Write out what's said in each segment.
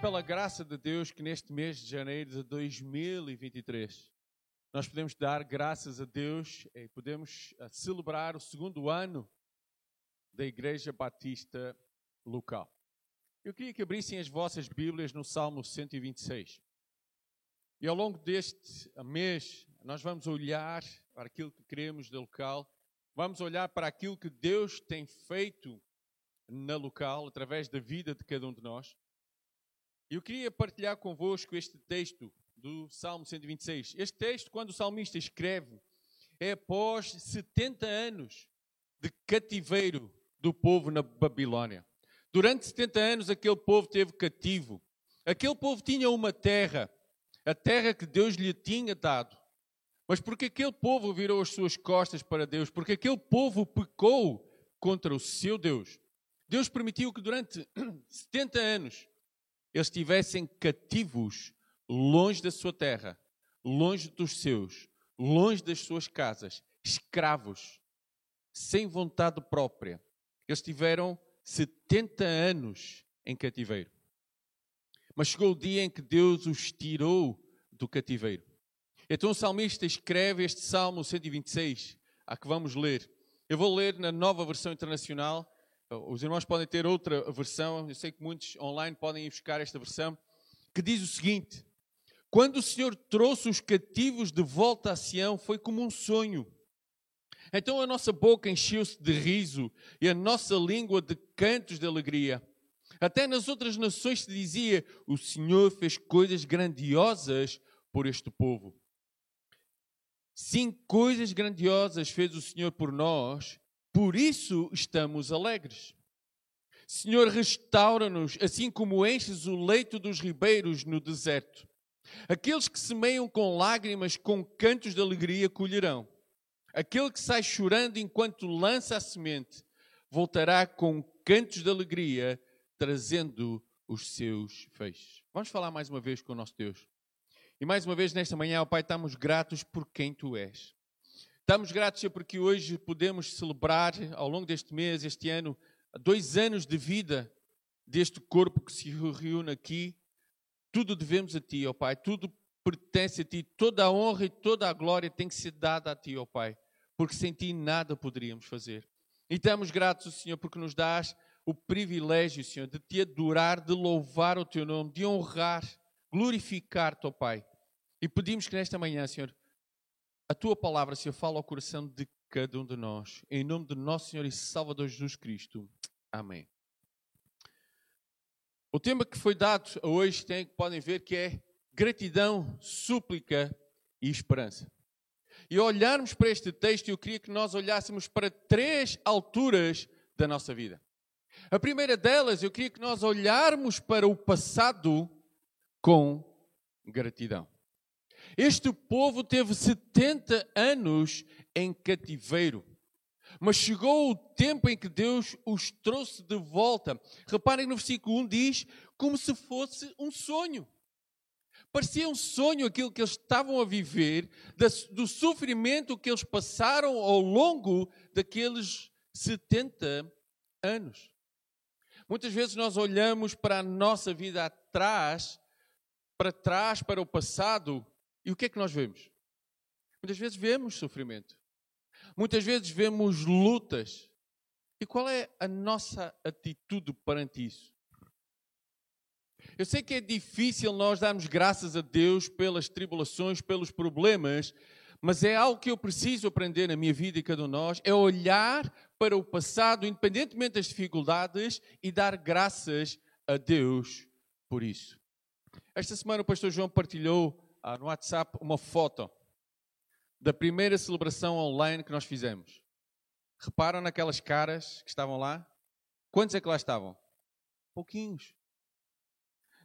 Pela graça de Deus que neste mês de janeiro de 2023 nós podemos dar graças a Deus e podemos eh, celebrar o segundo ano da Igreja Batista local. Eu queria que abrissem as vossas Bíblias no Salmo 126. E ao longo deste mês nós vamos olhar para aquilo que queremos da local, vamos olhar para aquilo que Deus tem feito na local através da vida de cada um de nós. Eu queria partilhar convosco este texto do Salmo 126. Este texto, quando o salmista escreve, é após 70 anos de cativeiro do povo na Babilônia. Durante 70 anos, aquele povo teve cativo. Aquele povo tinha uma terra, a terra que Deus lhe tinha dado. Mas porque aquele povo virou as suas costas para Deus, porque aquele povo pecou contra o seu Deus, Deus permitiu que durante 70 anos eles estivessem cativos, longe da sua terra, longe dos seus, longe das suas casas, escravos, sem vontade própria. Eles tiveram 70 anos em cativeiro. Mas chegou o dia em que Deus os tirou do cativeiro. Então o salmista escreve este Salmo 126, a que vamos ler. Eu vou ler na nova versão internacional os irmãos podem ter outra versão, eu sei que muitos online podem ir buscar esta versão, que diz o seguinte: Quando o Senhor trouxe os cativos de volta a Sião, foi como um sonho. Então a nossa boca encheu-se de riso e a nossa língua de cantos de alegria. Até nas outras nações se dizia: O Senhor fez coisas grandiosas por este povo. Sim, coisas grandiosas fez o Senhor por nós por isso estamos alegres. Senhor, restaura-nos, assim como enches o leito dos ribeiros no deserto. Aqueles que semeiam com lágrimas, com cantos de alegria, colherão. Aquele que sai chorando enquanto lança a semente, voltará com cantos de alegria, trazendo os seus feixes. Vamos falar mais uma vez com o nosso Deus. E mais uma vez nesta manhã, ó Pai, estamos gratos por quem Tu és. Estamos gratos porque hoje podemos celebrar, ao longo deste mês, este ano, dois anos de vida deste corpo que se reúne aqui. Tudo devemos a Ti, ó Pai, tudo pertence a Ti, toda a honra e toda a glória tem que ser dada a Ti, ó Pai, porque sem Ti nada poderíamos fazer. E estamos gratos, Senhor, porque nos dás o privilégio, Senhor, de Te adorar, de louvar o Teu nome, de honrar, glorificar-te, ó Pai. E pedimos que nesta manhã, Senhor, a tua palavra, Senhor, fala ao coração de cada um de nós. Em nome do nosso Senhor e Salvador Jesus Cristo. Amém. O tema que foi dado hoje tem, podem ver que é gratidão, súplica e esperança. E olharmos para este texto, eu queria que nós olhássemos para três alturas da nossa vida. A primeira delas, eu queria que nós olharmos para o passado com gratidão. Este povo teve 70 anos em cativeiro. Mas chegou o tempo em que Deus os trouxe de volta. Reparem no versículo 1 diz como se fosse um sonho. Parecia um sonho aquilo que eles estavam a viver, do sofrimento que eles passaram ao longo daqueles 70 anos. Muitas vezes nós olhamos para a nossa vida atrás, para trás, para o passado, e o que é que nós vemos? Muitas vezes vemos sofrimento. Muitas vezes vemos lutas. E qual é a nossa atitude perante isso? Eu sei que é difícil nós darmos graças a Deus pelas tribulações, pelos problemas, mas é algo que eu preciso aprender na minha vida e cada um de nós, é olhar para o passado, independentemente das dificuldades, e dar graças a Deus por isso. Esta semana o pastor João partilhou no WhatsApp uma foto da primeira celebração online que nós fizemos. Reparam naquelas caras que estavam lá? Quantos é que lá estavam? Pouquinhos.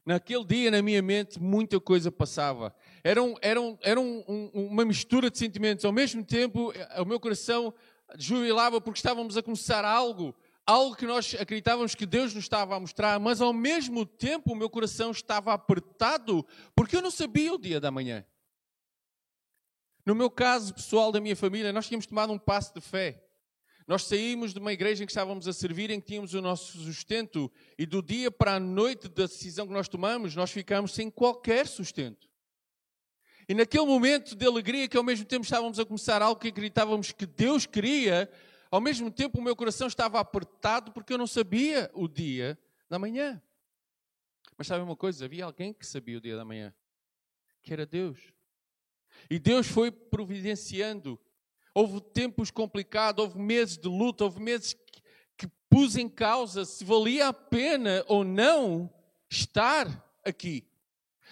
Naquele dia, na minha mente, muita coisa passava. Era, um, era, um, era um, uma mistura de sentimentos. Ao mesmo tempo, eh, o meu coração jubilava porque estávamos a começar algo algo que nós acreditávamos que Deus nos estava a mostrar, mas ao mesmo tempo o meu coração estava apertado porque eu não sabia o dia da manhã. No meu caso pessoal da minha família, nós tínhamos tomado um passo de fé. Nós saímos de uma igreja em que estávamos a servir, em que tínhamos o nosso sustento, e do dia para a noite da decisão que nós tomamos, nós ficamos sem qualquer sustento. E naquele momento de alegria, que ao mesmo tempo estávamos a começar algo que acreditávamos que Deus queria, ao mesmo tempo o meu coração estava apertado porque eu não sabia o dia da manhã. Mas sabe uma coisa? Havia alguém que sabia o dia da manhã, que era Deus. E Deus foi providenciando Houve tempos complicados, houve meses de luta, houve meses que, que pus em causa se valia a pena ou não estar aqui.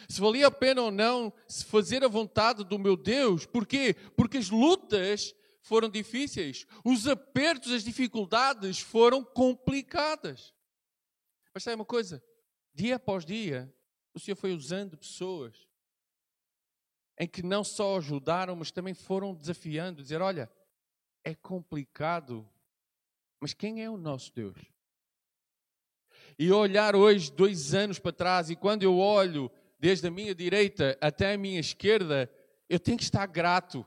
Se valia a pena ou não fazer a vontade do meu Deus. Porquê? Porque as lutas foram difíceis. Os apertos, as dificuldades foram complicadas. Mas sabe uma coisa? Dia após dia, o Senhor foi usando pessoas em que não só ajudaram, mas também foram desafiando, dizer, olha, é complicado, mas quem é o nosso Deus? E olhar hoje, dois anos para trás, e quando eu olho desde a minha direita até a minha esquerda, eu tenho que estar grato.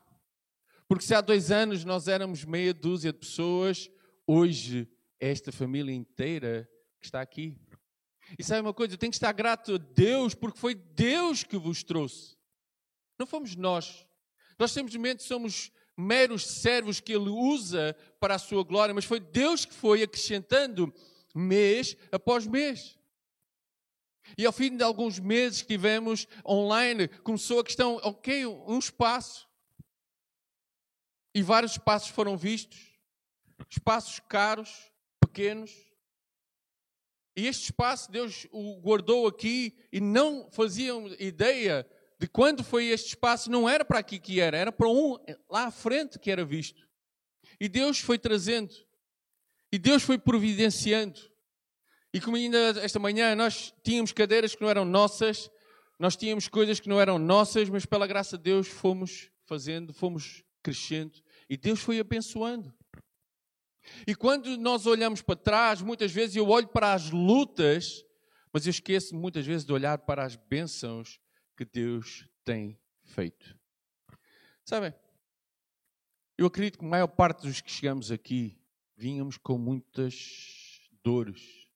Porque se há dois anos nós éramos meia dúzia de pessoas, hoje é esta família inteira que está aqui. E sabe uma coisa? Eu tenho que estar grato a Deus, porque foi Deus que vos trouxe. Não fomos nós. Nós simplesmente somos meros servos que ele usa para a sua glória, mas foi Deus que foi acrescentando mês após mês. E ao fim de alguns meses que tivemos online, começou a questão, ok, um espaço. E vários espaços foram vistos. Espaços caros, pequenos. E este espaço Deus o guardou aqui e não faziam ideia de quando foi este espaço, não era para aqui que era, era para um lá à frente que era visto. E Deus foi trazendo, e Deus foi providenciando. E como ainda esta manhã nós tínhamos cadeiras que não eram nossas, nós tínhamos coisas que não eram nossas, mas pela graça de Deus fomos fazendo, fomos crescendo, e Deus foi abençoando. E quando nós olhamos para trás, muitas vezes eu olho para as lutas, mas eu esqueço muitas vezes de olhar para as bênçãos que Deus tem feito. Sabem, eu acredito que a maior parte dos que chegamos aqui vínhamos com muitas dores.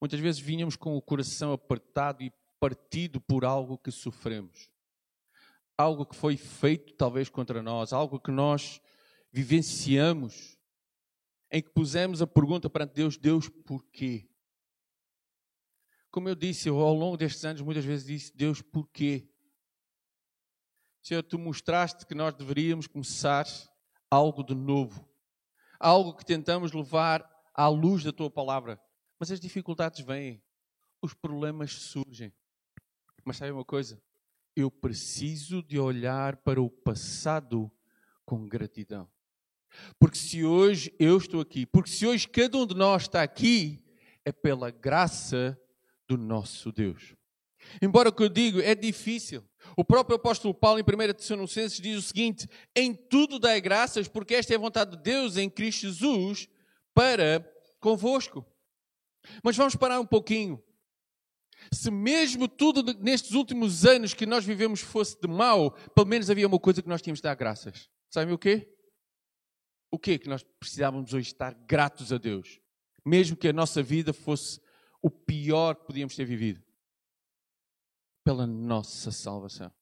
Muitas vezes vínhamos com o coração apertado e partido por algo que sofremos. Algo que foi feito talvez contra nós, algo que nós vivenciamos, em que pusemos a pergunta perante Deus: Deus, porquê? Como eu disse, eu, ao longo destes anos muitas vezes disse, Deus, porquê? Senhor, tu mostraste que nós deveríamos começar algo de novo. Algo que tentamos levar à luz da tua palavra. Mas as dificuldades vêm, os problemas surgem. Mas sabe uma coisa? Eu preciso de olhar para o passado com gratidão. Porque se hoje eu estou aqui, porque se hoje cada um de nós está aqui, é pela graça do nosso Deus. Embora o que eu digo é difícil. O próprio apóstolo Paulo, em 1 Tessalonicenses, diz o seguinte: Em tudo dai graças, porque esta é a vontade de Deus em Cristo Jesus para convosco. Mas vamos parar um pouquinho. Se mesmo tudo nestes últimos anos que nós vivemos fosse de mal, pelo menos havia uma coisa que nós tínhamos de dar graças. Sabem o quê? O quê que nós precisávamos hoje estar gratos a Deus? Mesmo que a nossa vida fosse o pior que podíamos ter vivido pela nossa salvação.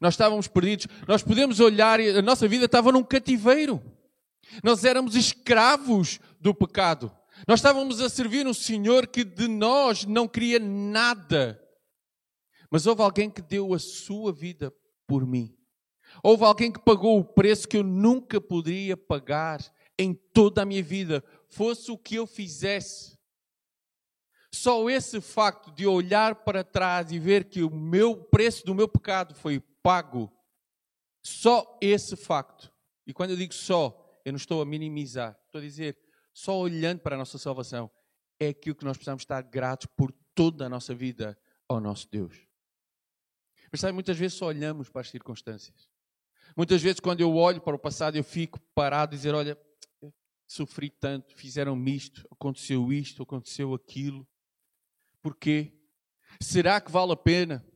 Nós estávamos perdidos, nós podemos olhar e a nossa vida estava num cativeiro. Nós éramos escravos do pecado. Nós estávamos a servir um Senhor que de nós não queria nada. Mas houve alguém que deu a sua vida por mim. Houve alguém que pagou o preço que eu nunca poderia pagar em toda a minha vida, fosse o que eu fizesse. Só esse facto de olhar para trás e ver que o meu preço do meu pecado foi pago, só esse facto. E quando eu digo só, eu não estou a minimizar, estou a dizer, só olhando para a nossa salvação, é aquilo que nós precisamos estar gratos por toda a nossa vida ao nosso Deus. Mas sabe, muitas vezes só olhamos para as circunstâncias. Muitas vezes, quando eu olho para o passado, eu fico parado e dizer: Olha, sofri tanto, fizeram-me isto, aconteceu isto, aconteceu aquilo. Porquê? Será que vale a pena?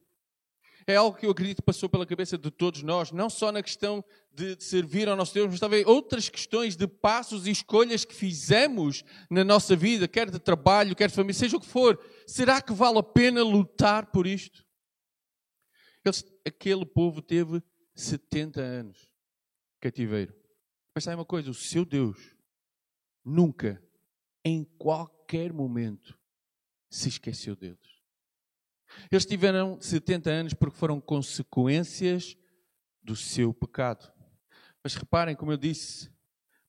É algo que eu acredito que passou pela cabeça de todos nós, não só na questão de servir ao nosso Deus, mas também outras questões de passos e escolhas que fizemos na nossa vida, quer de trabalho, quer de família, seja o que for. Será que vale a pena lutar por isto? Eles, aquele povo teve 70 anos cativeiro. Mas sabe uma coisa? O seu Deus nunca, em qualquer momento, se esqueceu deles. Eles tiveram 70 anos porque foram consequências do seu pecado. Mas reparem, como eu disse,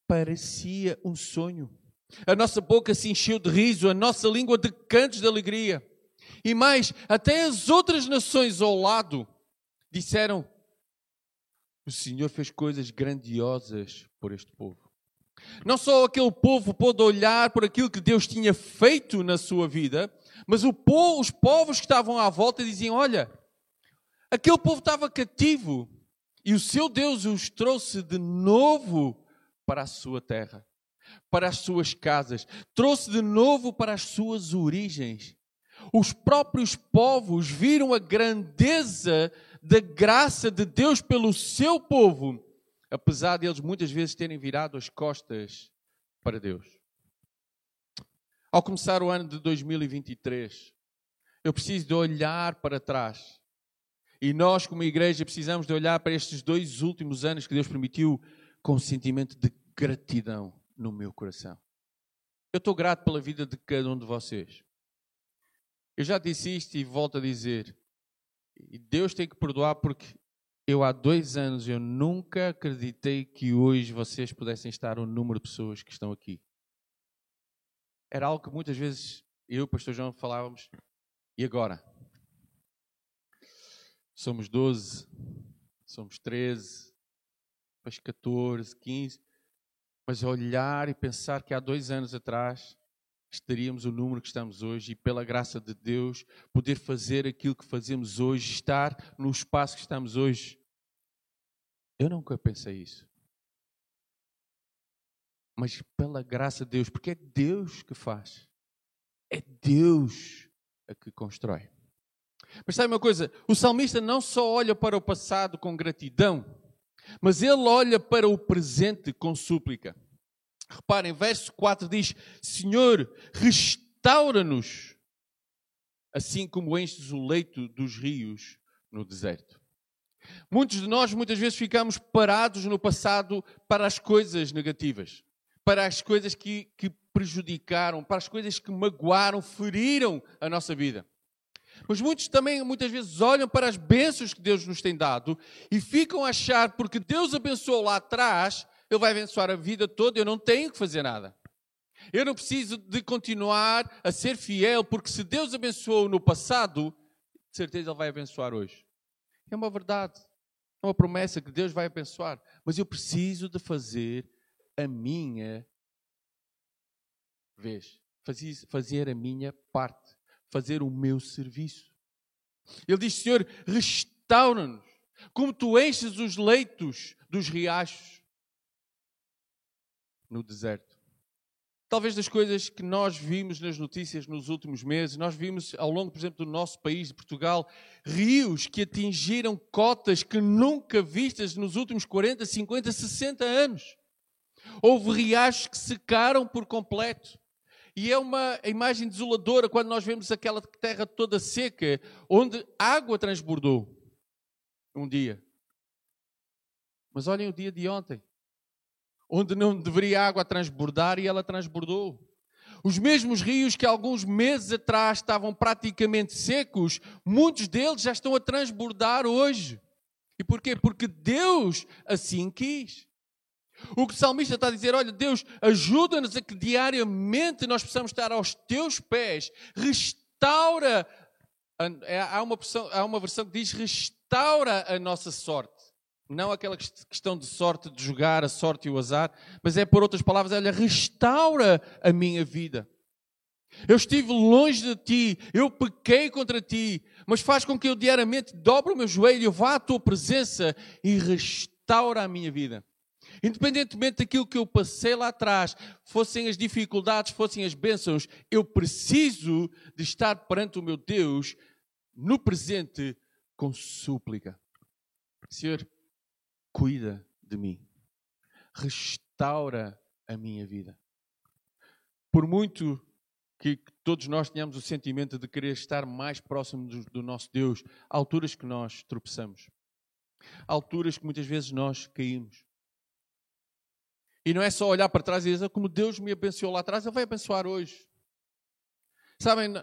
parecia um sonho. A nossa boca se encheu de riso, a nossa língua de cantos de alegria. E mais, até as outras nações ao lado disseram: O Senhor fez coisas grandiosas por este povo. Não só aquele povo pôde olhar por aquilo que Deus tinha feito na sua vida, mas povo, os povos que estavam à volta diziam: Olha, aquele povo estava cativo e o seu Deus os trouxe de novo para a sua terra, para as suas casas, trouxe de novo para as suas origens. Os próprios povos viram a grandeza da graça de Deus pelo seu povo, apesar de eles muitas vezes terem virado as costas para Deus. Ao começar o ano de 2023, eu preciso de olhar para trás. E nós, como igreja, precisamos de olhar para estes dois últimos anos que Deus permitiu com um sentimento de gratidão no meu coração. Eu estou grato pela vida de cada um de vocês. Eu já disse isto e volto a dizer. Deus tem que perdoar porque eu há dois anos eu nunca acreditei que hoje vocês pudessem estar o número de pessoas que estão aqui era algo que muitas vezes eu e o pastor João falávamos. E agora? Somos 12, somos 13, depois 14, 15. Mas olhar e pensar que há dois anos atrás estaríamos o número que estamos hoje e, pela graça de Deus, poder fazer aquilo que fazemos hoje, estar no espaço que estamos hoje. Eu nunca pensei isso mas pela graça de Deus, porque é Deus que faz. É Deus a que constrói. Mas sabe uma coisa? O salmista não só olha para o passado com gratidão, mas ele olha para o presente com súplica. Reparem, verso 4 diz: Senhor, restaura-nos, assim como enches o leito dos rios no deserto. Muitos de nós muitas vezes ficamos parados no passado para as coisas negativas para as coisas que, que prejudicaram, para as coisas que magoaram, feriram a nossa vida. Mas muitos também, muitas vezes, olham para as bênçãos que Deus nos tem dado e ficam a achar, porque Deus abençoou lá atrás, Ele vai abençoar a vida toda, eu não tenho que fazer nada. Eu não preciso de continuar a ser fiel, porque se Deus abençoou no passado, de certeza Ele vai abençoar hoje. É uma verdade, é uma promessa que Deus vai abençoar, mas eu preciso de fazer a minha vez, fazer, a minha parte, fazer o meu serviço. Ele diz: Senhor, restaura-nos, como tu enches os leitos dos riachos no deserto. Talvez das coisas que nós vimos nas notícias nos últimos meses, nós vimos ao longo, por exemplo, do nosso país, de Portugal, rios que atingiram cotas que nunca vistas nos últimos 40, 50, 60 anos. Houve riachos que secaram por completo. E é uma imagem desoladora quando nós vemos aquela terra toda seca, onde água transbordou um dia. Mas olhem o dia de ontem, onde não deveria água transbordar e ela transbordou. Os mesmos rios que alguns meses atrás estavam praticamente secos, muitos deles já estão a transbordar hoje. E porquê? Porque Deus assim quis. O que o salmista está a dizer, olha, Deus, ajuda-nos a que diariamente nós possamos estar aos teus pés, restaura. É, há uma, versão, há uma versão que diz restaura a nossa sorte. Não aquela questão de sorte, de jogar a sorte e o azar, mas é por outras palavras, olha, restaura a minha vida. Eu estive longe de ti, eu pequei contra ti, mas faz com que eu diariamente dobre o meu joelho, vá à tua presença e restaura a minha vida. Independentemente daquilo que eu passei lá atrás, fossem as dificuldades, fossem as bênçãos, eu preciso de estar perante o meu Deus no presente com súplica. Senhor, cuida de mim. Restaura a minha vida. Por muito que todos nós tenhamos o sentimento de querer estar mais próximo do, do nosso Deus, há alturas que nós tropeçamos. Há alturas que muitas vezes nós caímos. E não é só olhar para trás e dizer como Deus me abençoou lá atrás, Ele vai abençoar hoje. Sabem,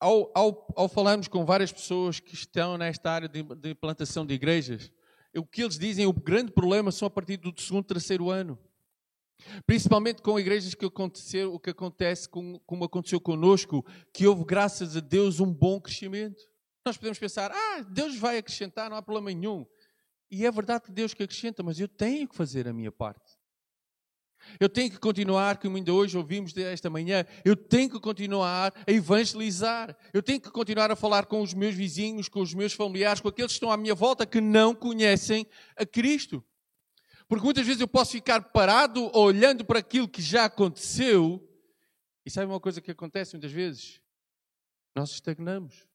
ao, ao, ao falarmos com várias pessoas que estão nesta área de, de implantação de igrejas, o que eles dizem, o grande problema são a partir do segundo, terceiro ano. Principalmente com igrejas que aconteceu, o que acontece com, como aconteceu conosco, que houve, graças a Deus, um bom crescimento. Nós podemos pensar, ah, Deus vai acrescentar, não há problema nenhum. E é verdade que Deus que acrescenta, mas eu tenho que fazer a minha parte. Eu tenho que continuar, como ainda hoje ouvimos esta manhã, eu tenho que continuar a evangelizar. Eu tenho que continuar a falar com os meus vizinhos, com os meus familiares, com aqueles que estão à minha volta que não conhecem a Cristo. Porque muitas vezes eu posso ficar parado olhando para aquilo que já aconteceu. E sabe uma coisa que acontece muitas vezes? Nós estagnamos.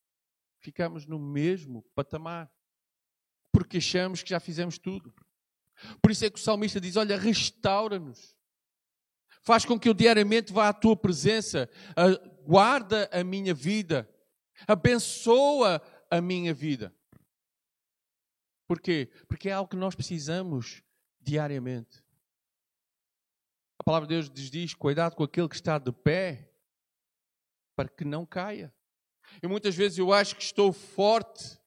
Ficamos no mesmo patamar. Porque achamos que já fizemos tudo. Por isso é que o salmista diz: Olha, restaura-nos. Faz com que eu diariamente vá à tua presença. Guarda a minha vida. Abençoa a minha vida. Porquê? Porque é algo que nós precisamos diariamente. A palavra de Deus diz, diz: cuidado com aquele que está de pé, para que não caia. E muitas vezes eu acho que estou forte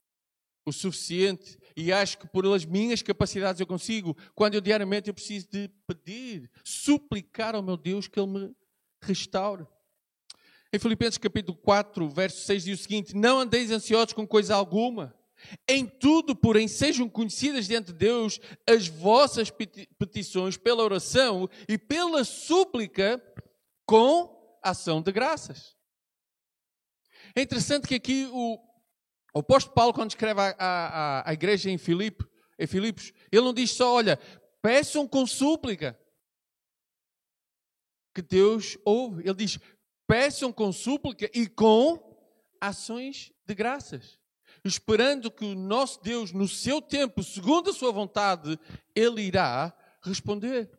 o suficiente e acho que pelas minhas capacidades eu consigo, quando eu diariamente eu preciso de pedir, suplicar ao meu Deus que Ele me restaure. Em Filipenses capítulo 4, verso 6 diz o seguinte: Não andeis ansiosos com coisa alguma, em tudo, porém, sejam conhecidas diante de Deus as vossas petições pela oração e pela súplica com ação de graças. É interessante que aqui o, o apóstolo Paulo, quando escreve à, igreja em, Filipe, em Filipos, ele não diz só, olha, peçam com súplica que Deus ouve. Ele diz, peçam com súplica e com ações de graças esperando que o nosso Deus, no seu tempo, segundo a sua vontade, Ele irá responder.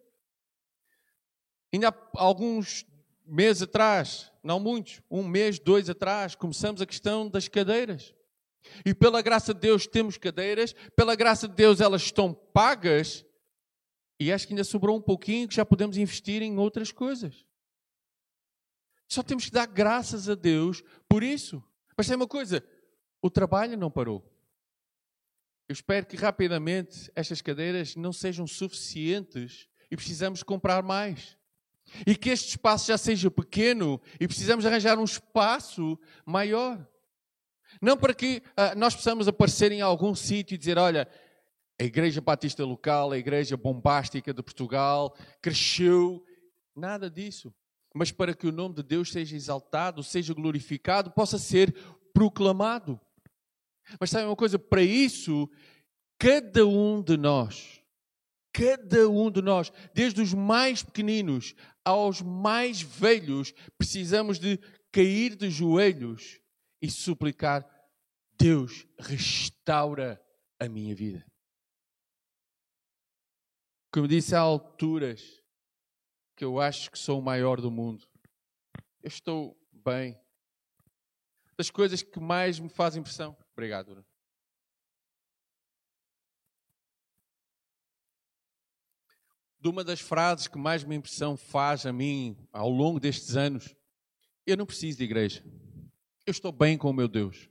Ainda há alguns meses atrás, não muitos, um mês, dois atrás, começamos a questão das cadeiras. E pela graça de Deus temos cadeiras, pela graça de Deus elas estão pagas, e acho que ainda sobrou um pouquinho que já podemos investir em outras coisas. Só temos que dar graças a Deus por isso. Mas tem uma coisa: o trabalho não parou. Eu espero que rapidamente estas cadeiras não sejam suficientes e precisamos comprar mais. E que este espaço já seja pequeno e precisamos arranjar um espaço maior. Não para que uh, nós possamos aparecer em algum sítio e dizer: olha, a Igreja Batista Local, a Igreja Bombástica de Portugal, cresceu. Nada disso. Mas para que o nome de Deus seja exaltado, seja glorificado, possa ser proclamado. Mas sabe uma coisa? Para isso, cada um de nós, cada um de nós, desde os mais pequeninos aos mais velhos, precisamos de cair de joelhos e suplicar: Deus, restaura a minha vida. Como disse, há alturas que eu acho que sou o maior do mundo. Eu estou bem. Das coisas que mais me fazem impressão Obrigado. De uma das frases que mais me impressão faz a mim ao longo destes anos, eu não preciso de igreja. Eu estou bem com o meu Deus.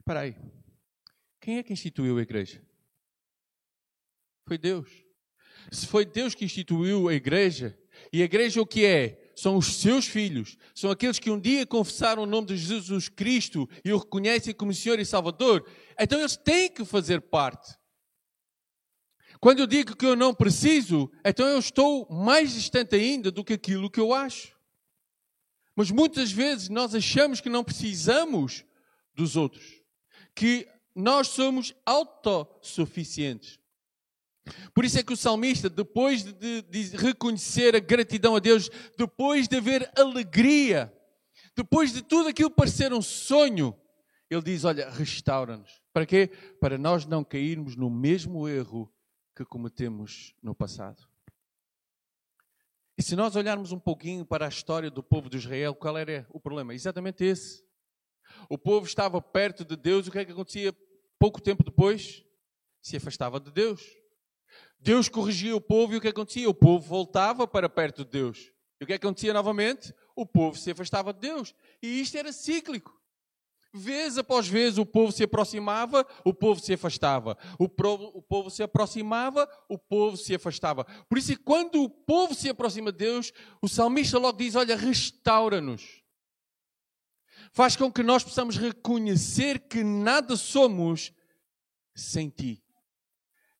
Espera aí. Quem é que instituiu a igreja? Foi Deus. Se foi Deus que instituiu a igreja, e a igreja o que é? são os seus filhos, são aqueles que um dia confessaram o nome de Jesus Cristo e o reconhecem como Senhor e Salvador, então eles têm que fazer parte. Quando eu digo que eu não preciso, então eu estou mais distante ainda do que aquilo que eu acho. Mas muitas vezes nós achamos que não precisamos dos outros, que nós somos autossuficientes. Por isso é que o salmista, depois de, de, reconhecer a gratidão a Deus, depois de haver alegria, depois de tudo aquilo parecer um sonho, Ele diz: Olha, restaura-nos. Para quê? Para nós não cairmos no mesmo erro que cometemos no passado. E se nós olharmos um pouquinho para a história do povo de Israel, qual era o problema? Exatamente esse. O povo estava perto de Deus, o que é que acontecia pouco tempo depois? Se afastava de Deus. Deus corrigia o povo e o que acontecia? O povo voltava para perto de Deus. E o que acontecia novamente? O povo se afastava de Deus. E isto era cíclico. Vez após vez o povo se aproximava, o povo se afastava. O povo, o povo se aproximava, o povo se afastava. Por isso, quando o povo se aproxima de Deus, o salmista logo diz: Olha, restaura-nos. Faz com que nós possamos reconhecer que nada somos sem ti.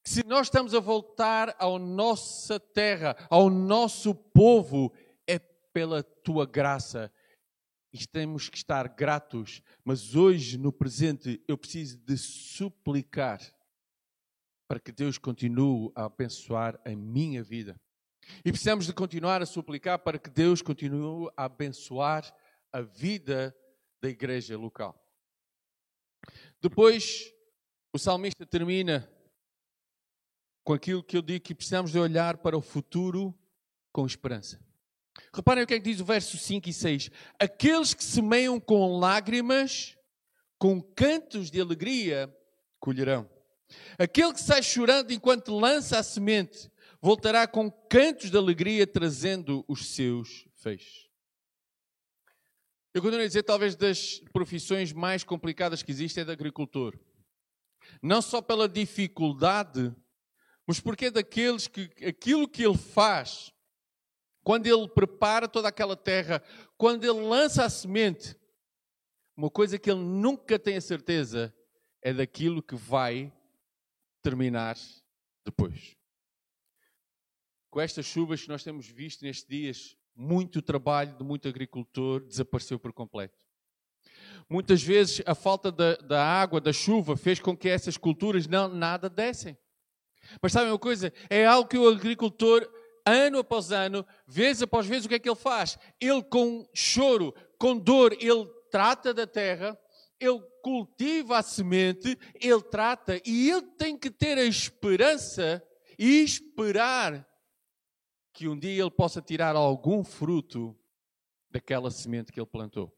Que se nós estamos a voltar à nossa terra, ao nosso povo, é pela tua graça e temos que estar gratos, mas hoje, no presente, eu preciso de suplicar para que Deus continue a abençoar a minha vida. E precisamos de continuar a suplicar para que Deus continue a abençoar a vida da igreja local. Depois, o salmista termina com aquilo que eu digo que precisamos de olhar para o futuro com esperança. Reparem o que é que diz o verso 5 e 6. Aqueles que semeiam com lágrimas, com cantos de alegria, colherão. Aquele que sai chorando enquanto lança a semente, voltará com cantos de alegria, trazendo os seus feixes. Eu continuo a dizer, talvez das profissões mais complicadas que existem é de agricultor. Não só pela dificuldade, mas porque é daqueles que aquilo que ele faz quando ele prepara toda aquela terra, quando ele lança a semente, uma coisa que ele nunca tem a certeza é daquilo que vai terminar depois. Com estas chuvas que nós temos visto nestes dias, muito trabalho de muito agricultor desapareceu por completo. Muitas vezes a falta da, da água, da chuva, fez com que essas culturas não nada dessem. Mas sabem uma coisa? É algo que o agricultor ano após ano, vez após vez, o que é que ele faz? Ele, com choro, com dor, ele trata da terra, ele cultiva a semente, ele trata, e ele tem que ter a esperança e esperar que um dia ele possa tirar algum fruto daquela semente que ele plantou.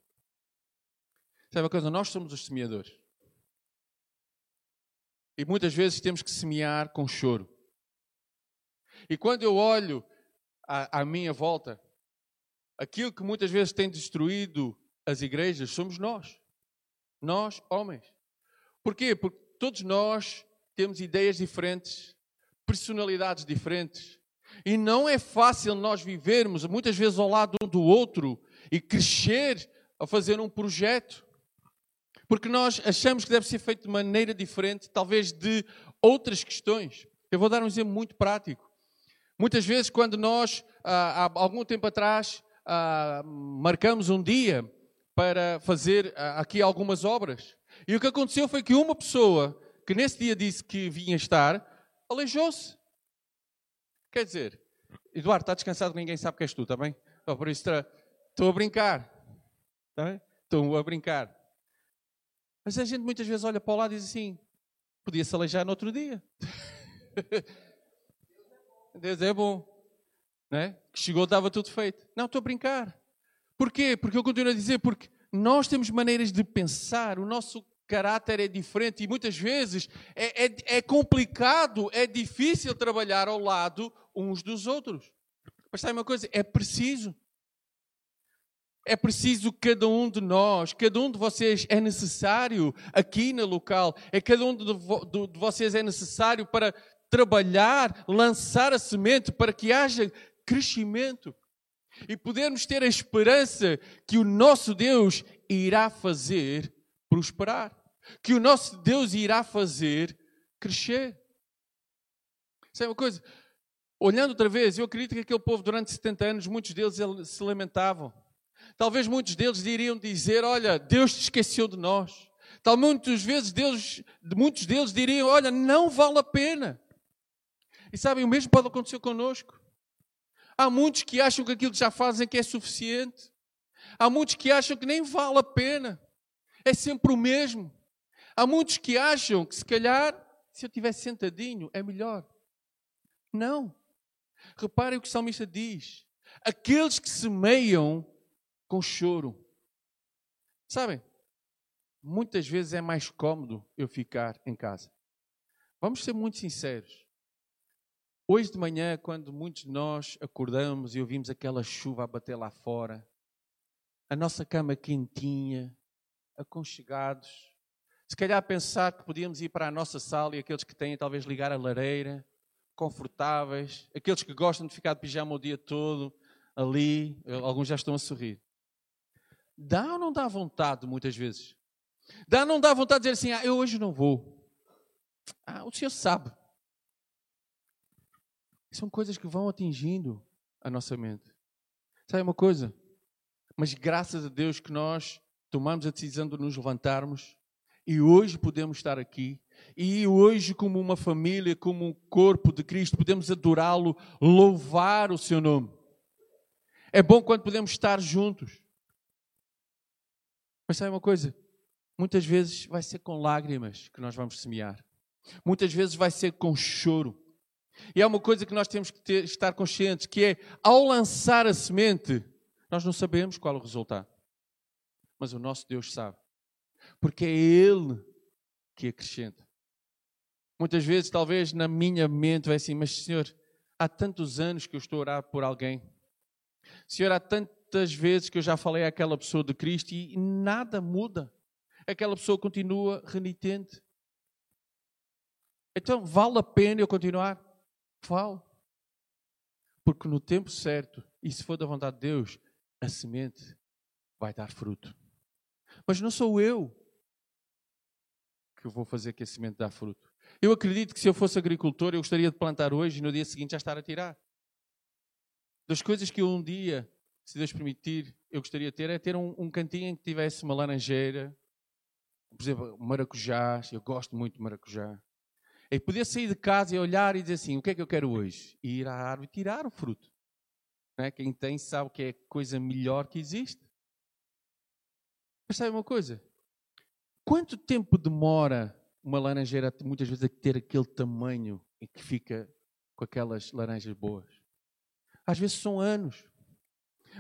Sabe uma coisa? Nós somos os semeadores. E muitas vezes temos que semear com choro. E quando eu olho à, à minha volta, aquilo que muitas vezes tem destruído as igrejas somos nós. Nós, homens. Porquê? Porque todos nós temos ideias diferentes, personalidades diferentes. E não é fácil nós vivermos muitas vezes ao lado um do outro e crescer a fazer um projeto. Porque nós achamos que deve ser feito de maneira diferente, talvez de outras questões. Eu vou dar um exemplo muito prático. Muitas vezes, quando nós, ah, há algum tempo atrás, ah, marcamos um dia para fazer ah, aqui algumas obras, e o que aconteceu foi que uma pessoa que nesse dia disse que vinha estar, aleijou-se. Quer dizer, Eduardo, está descansado, ninguém sabe que és tu, está bem? Oh, por isso estou a brincar. Está? Estou a brincar. Mas a gente muitas vezes olha para o lado e diz assim: podia-se aleijar no outro dia. Deus é bom. Né? Que chegou, estava tudo feito. Não, estou a brincar. Porquê? Porque eu continuo a dizer, porque nós temos maneiras de pensar, o nosso caráter é diferente e muitas vezes é, é, é complicado, é difícil trabalhar ao lado uns dos outros. Mas sabe uma coisa? É preciso. É preciso cada um de nós, cada um de vocês é necessário aqui no local, é cada um de, de, de vocês é necessário para trabalhar, lançar a semente para que haja crescimento e podermos ter a esperança que o nosso Deus irá fazer prosperar, que o nosso Deus irá fazer crescer. Sabe uma coisa? Olhando outra vez, eu acredito que aquele povo durante 70 anos, muitos deles se lamentavam. Talvez muitos deles iriam dizer: Olha, Deus te esqueceu de nós. Talvez muitas vezes Deus, muitos deles diriam: Olha, não vale a pena. E sabem, o mesmo pode acontecer connosco. Há muitos que acham que aquilo que já fazem que é suficiente. Há muitos que acham que nem vale a pena. É sempre o mesmo. Há muitos que acham que se calhar, se eu tivesse sentadinho, é melhor. Não. Reparem o que o salmista diz. Aqueles que semeiam com choro. Sabem, muitas vezes é mais cômodo eu ficar em casa. Vamos ser muito sinceros. Hoje de manhã, quando muitos de nós acordamos e ouvimos aquela chuva a bater lá fora, a nossa cama quentinha, aconchegados, se calhar pensar que podíamos ir para a nossa sala e aqueles que têm talvez ligar a lareira, confortáveis, aqueles que gostam de ficar de pijama o dia todo ali, alguns já estão a sorrir. Dá ou não dá vontade muitas vezes? Dá ou não dá vontade de dizer assim, ah, eu hoje não vou. Ah, o Senhor sabe. São coisas que vão atingindo a nossa mente. Sabe uma coisa? Mas graças a Deus que nós tomamos a decisão de nos levantarmos e hoje podemos estar aqui. E hoje, como uma família, como um corpo de Cristo, podemos adorá-lo, louvar o seu nome. É bom quando podemos estar juntos. Mas sabe uma coisa? Muitas vezes vai ser com lágrimas que nós vamos semear. Muitas vezes vai ser com choro. E há uma coisa que nós temos que ter, estar conscientes, que é, ao lançar a semente, nós não sabemos qual é o resultado. Mas o nosso Deus sabe porque é Ele que acrescenta. Muitas vezes, talvez na minha mente, vai assim, mas Senhor, há tantos anos que eu estou a orar por alguém. Senhor, há tantas vezes que eu já falei àquela pessoa de Cristo e nada muda. Aquela pessoa continua renitente. Então, vale a pena eu continuar? Vale. Porque no tempo certo, e se for da vontade de Deus, a semente vai dar fruto. Mas não sou eu que vou fazer que a semente dá fruto. Eu acredito que se eu fosse agricultor, eu gostaria de plantar hoje e no dia seguinte já estar a tirar. Das coisas que eu um dia, se Deus permitir, eu gostaria de ter, é ter um, um cantinho em que tivesse uma laranjeira, por exemplo, maracujás. Eu gosto muito de maracujá. E poder sair de casa e olhar e dizer assim: o que é que eu quero hoje? E ir à árvore e tirar o fruto. É? Quem tem sabe que é a coisa melhor que existe. Mas sabe uma coisa? Quanto tempo demora uma laranjeira muitas vezes a ter aquele tamanho e que fica com aquelas laranjas boas? Às vezes são anos.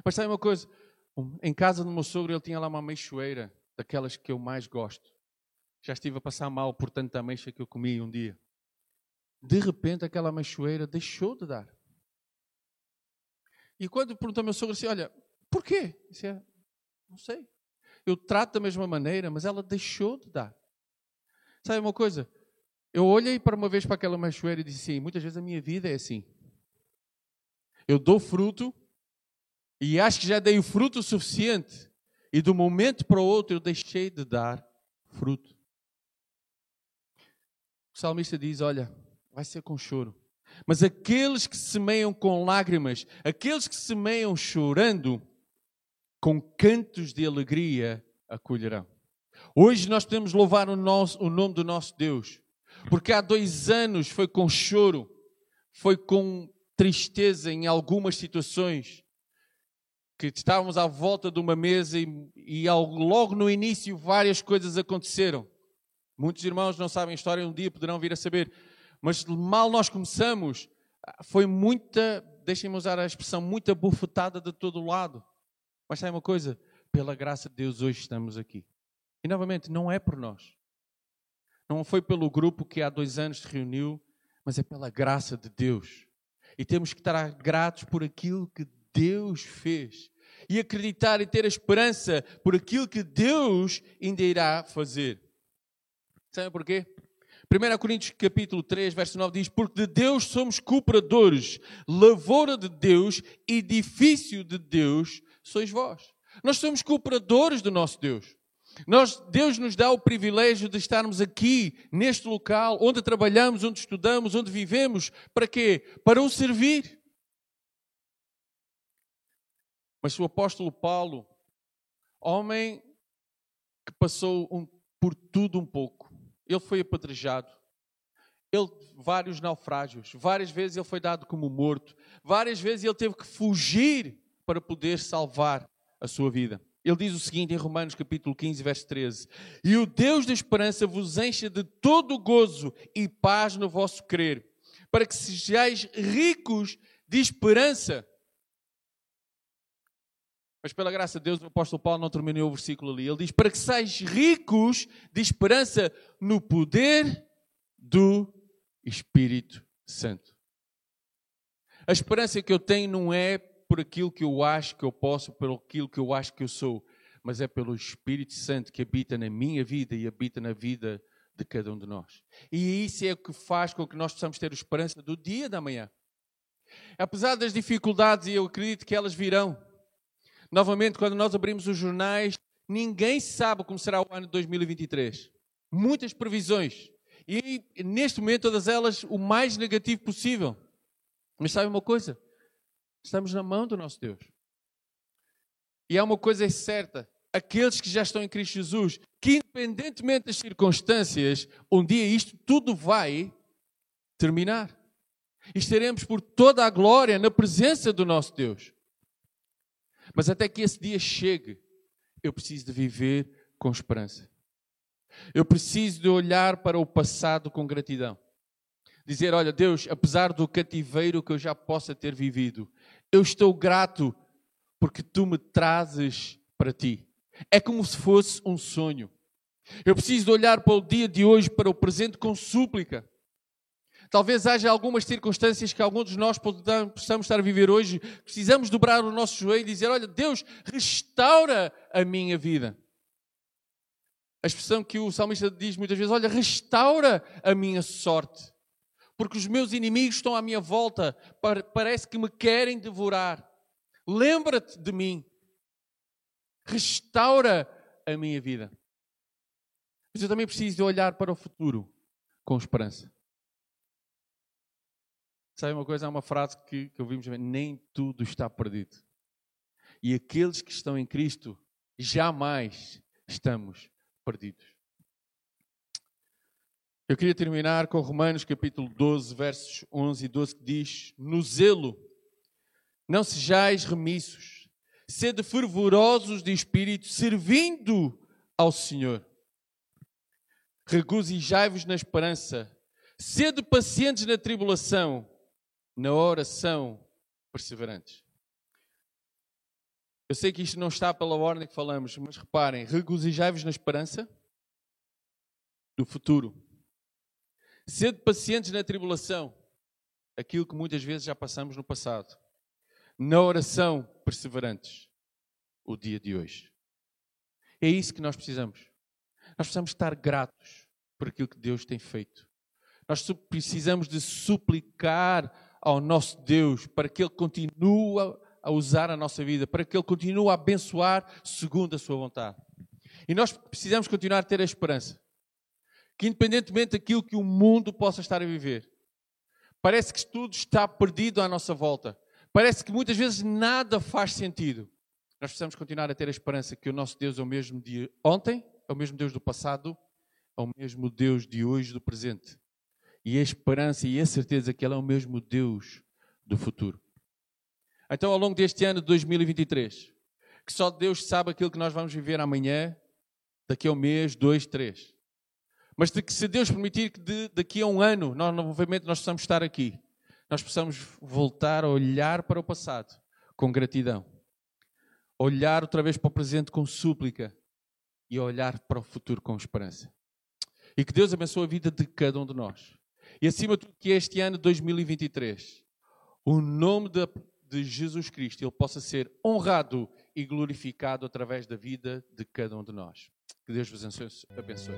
Mas sabe uma coisa? Em casa do meu sogro ele tinha lá uma ameixoeira, daquelas que eu mais gosto. Já estive a passar mal por tanta ameixa que eu comi um dia. De repente aquela ameixoeira deixou de dar. E quando perguntou ao meu sogro assim, olha, porquê? Disse, é, não sei eu trato da mesma maneira, mas ela deixou de dar. Sabe uma coisa? Eu olhei para uma vez para aquela machoeira e disse assim: muitas vezes a minha vida é assim. Eu dou fruto e acho que já dei o fruto suficiente, e de um momento para o outro eu deixei de dar fruto. O salmista diz: Olha, vai ser com choro. Mas aqueles que semeiam com lágrimas, aqueles que semeiam chorando, com cantos de alegria acolherão. Hoje nós podemos louvar o, nosso, o nome do nosso Deus, porque há dois anos foi com choro, foi com tristeza em algumas situações, que estávamos à volta de uma mesa e, e ao, logo no início várias coisas aconteceram. Muitos irmãos não sabem a história, um dia poderão vir a saber, mas mal nós começamos, foi muita, deixem-me usar a expressão, muita bufetada de todo lado. Mas sabe uma coisa? Pela graça de Deus, hoje estamos aqui. E novamente, não é por nós. Não foi pelo grupo que há dois anos se reuniu, mas é pela graça de Deus. E temos que estar gratos por aquilo que Deus fez. E acreditar e ter a esperança por aquilo que Deus ainda irá fazer. Sabe porquê? 1 Coríntios capítulo 3, verso 9 diz: Porque de Deus somos cooperadores, lavoura de Deus, edifício de Deus, sois vós. Nós somos cooperadores do nosso Deus. Nós, Deus nos dá o privilégio de estarmos aqui, neste local, onde trabalhamos, onde estudamos, onde vivemos. Para quê? Para o servir. Mas o apóstolo Paulo, homem que passou um, por tudo um pouco, ele foi apedrejado, ele vários naufrágios, várias vezes ele foi dado como morto, várias vezes ele teve que fugir para poder salvar a sua vida. Ele diz o seguinte em Romanos capítulo 15, verso 13: E o Deus da esperança vos encha de todo gozo e paz no vosso crer, para que sejais ricos de esperança. Mas pela graça de Deus, o apóstolo Paulo não terminou o versículo ali. Ele diz: Para que sejais ricos de esperança no poder do Espírito Santo. A esperança que eu tenho não é por aquilo que eu acho que eu posso, pelo aquilo que eu acho que eu sou, mas é pelo Espírito Santo que habita na minha vida e habita na vida de cada um de nós. E isso é o que faz com que nós possamos ter esperança do dia da manhã. Apesar das dificuldades, e eu acredito que elas virão, novamente, quando nós abrimos os jornais, ninguém sabe como será o ano de 2023. Muitas previsões. E neste momento, todas elas o mais negativo possível. Mas sabe uma coisa? Estamos na mão do nosso Deus. E há uma coisa certa: aqueles que já estão em Cristo Jesus, que independentemente das circunstâncias, um dia isto tudo vai terminar. E estaremos por toda a glória na presença do nosso Deus. Mas até que esse dia chegue, eu preciso de viver com esperança. Eu preciso de olhar para o passado com gratidão. Dizer, olha, Deus, apesar do cativeiro que eu já possa ter vivido, eu estou grato porque tu me trazes para ti. É como se fosse um sonho. Eu preciso de olhar para o dia de hoje, para o presente com súplica. Talvez haja algumas circunstâncias que alguns de nós possamos estar a viver hoje. Precisamos dobrar o nosso joelho e dizer: Olha, Deus, restaura a minha vida. A expressão que o salmista diz muitas vezes: Olha, restaura a minha sorte porque os meus inimigos estão à minha volta, parece que me querem devorar. Lembra-te de mim, restaura a minha vida. Mas eu também preciso de olhar para o futuro com esperança. Sabe uma coisa? Há uma frase que, que ouvimos também: nem tudo está perdido. E aqueles que estão em Cristo, jamais estamos perdidos. Eu queria terminar com Romanos capítulo 12, versos 11 e 12, que diz: No zelo, não sejais remissos, sede fervorosos de espírito, servindo ao Senhor. Regozijai-vos na esperança, sede pacientes na tribulação, na oração perseverantes. Eu sei que isto não está pela ordem que falamos, mas reparem, regozijai-vos na esperança do futuro Sede pacientes na tribulação, aquilo que muitas vezes já passamos no passado. Na oração, perseverantes, o dia de hoje. É isso que nós precisamos. Nós precisamos estar gratos por aquilo que Deus tem feito. Nós precisamos de suplicar ao nosso Deus para que Ele continue a usar a nossa vida, para que Ele continue a abençoar segundo a Sua vontade. E nós precisamos continuar a ter a esperança que independentemente daquilo que o mundo possa estar a viver, parece que tudo está perdido à nossa volta. Parece que muitas vezes nada faz sentido. Nós precisamos continuar a ter a esperança que o nosso Deus é o mesmo de ontem, é o mesmo Deus do passado, é o mesmo Deus de hoje, do presente. E a esperança e a certeza que Ele é o mesmo Deus do futuro. Então, ao longo deste ano de 2023, que só Deus sabe aquilo que nós vamos viver amanhã, daqui a um mês, dois, três. Mas de que se Deus permitir que de, daqui a um ano, nós novamente nós possamos estar aqui, nós possamos voltar a olhar para o passado com gratidão, olhar outra vez para o presente com súplica e olhar para o futuro com esperança. E que Deus abençoe a vida de cada um de nós. E acima de tudo que este ano 2023, o nome de, de Jesus Cristo, ele possa ser honrado e glorificado através da vida de cada um de nós. Que Deus vos abençoe.